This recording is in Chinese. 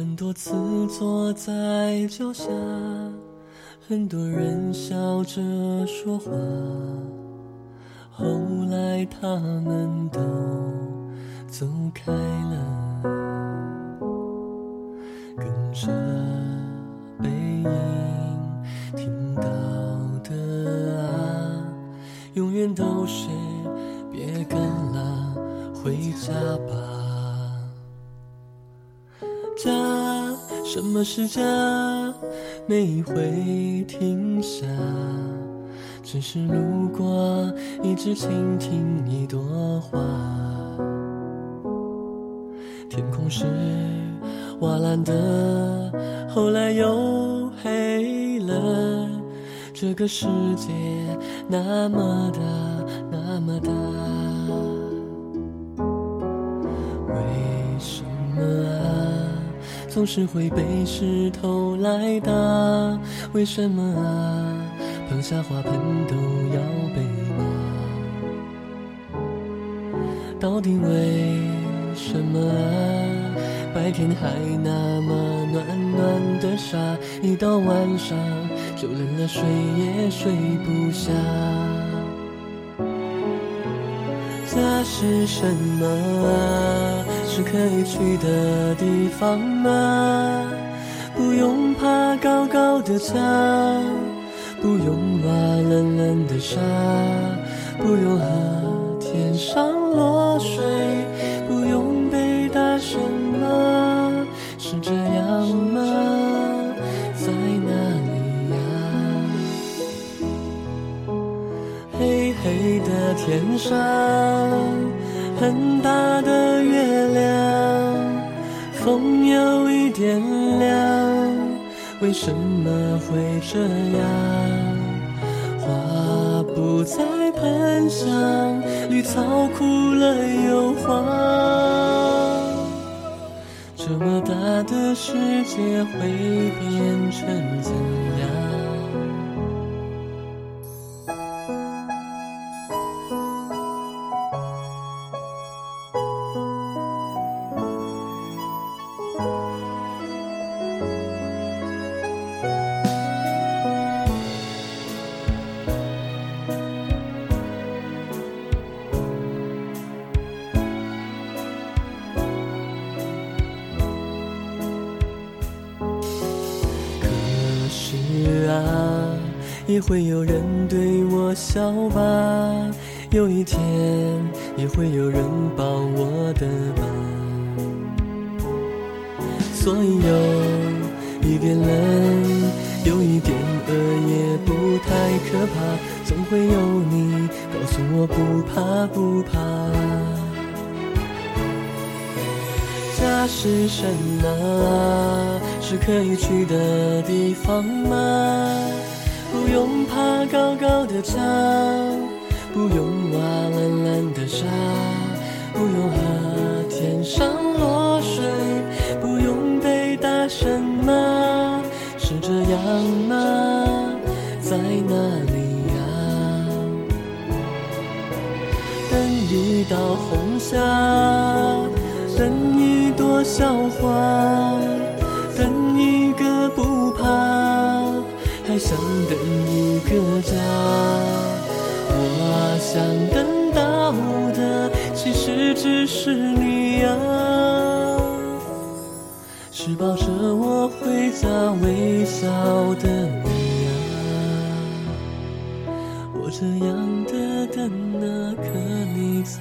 很多次坐在脚下，很多人笑着说话，后来他们都走开了，跟着背影听到的啊，永远都是别干了，回家吧。家，什么是家？没一回停下，只是路过，一直倾听一朵花。天空是瓦蓝的，后来又黑了。这个世界那么大，那么大，总是会被石头来打，为什么啊？碰下花盆都要被骂，到底为什么啊？白天还那么暖暖的沙，一到晚上就冷了，睡也睡不下。是什么啊？是可以去的地方吗？不用爬高高的墙，不用挖冷冷的沙，不用和天上黑的天上，很大的月亮，风有一点凉，为什么会这样？花不再喷香，绿草枯了又黄，这么大的世界会变成怎样？也会有人对我笑吧，有一天也会有人帮我的忙。所以有一点冷，有一点饿，也不太可怕，总会有你告诉我不怕不怕。家是什么？是可以去的地方吗？不用爬高高的墙，不用挖蓝蓝的沙，不用和天上落水，不用被打什么？是这样吗？在哪里呀？等一道红霞，等一朵小花，还想等一个家。我想等到的，其实只是你啊，是抱着我回家微笑的你啊。我这样的等啊，可你在。